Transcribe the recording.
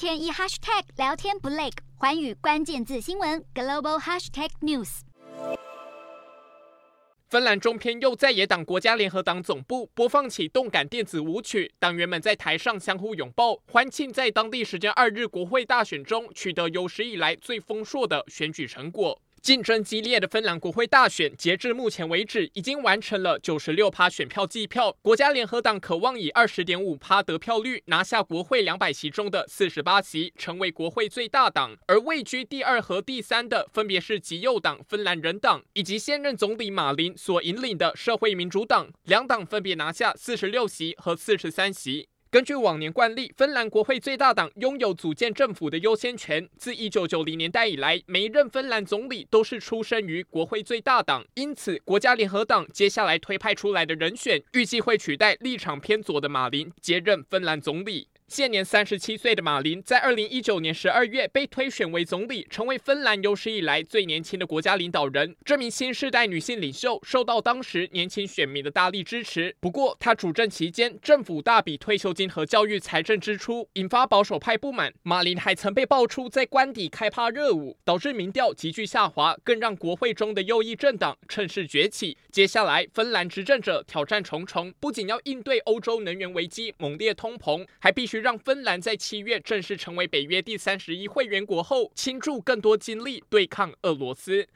天一 hashtag 聊天不累，环宇关键字新闻 global hashtag news。芬兰中偏右在野党国家联合党总部播放起动感电子舞曲，党员们在台上相互拥抱，欢庆在当地时间二日国会大选中取得有史以来最丰硕的选举成果。竞争激烈的芬兰国会大选，截至目前为止，已经完成了九十六趴选票计票。国家联合党渴望以二十点五趴得票率拿下国会两百席中的四十八席，成为国会最大党。而位居第二和第三的，分别是极右党芬兰人党以及现任总理马林所引领的社会民主党，两党分别拿下四十六席和四十三席。根据往年惯例，芬兰国会最大党拥有组建政府的优先权。自一九九零年代以来，每一任芬兰总理都是出身于国会最大党，因此国家联合党接下来推派出来的人选，预计会取代立场偏左的马林接任芬兰总理。现年三十七岁的马林，在二零一九年十二月被推选为总理，成为芬兰有史以来最年轻的国家领导人。这名新世代女性领袖受到当时年轻选民的大力支持。不过，她主政期间，政府大笔退休金和教育财政支出引发保守派不满。马林还曾被爆出在官邸开趴热舞，导致民调急剧下滑，更让国会中的右翼政党趁势崛起。接下来，芬兰执政者挑战重重，不仅要应对欧洲能源危机、猛烈通膨，还必须让芬兰在七月正式成为北约第三十一会员国后，倾注更多精力对抗俄罗斯。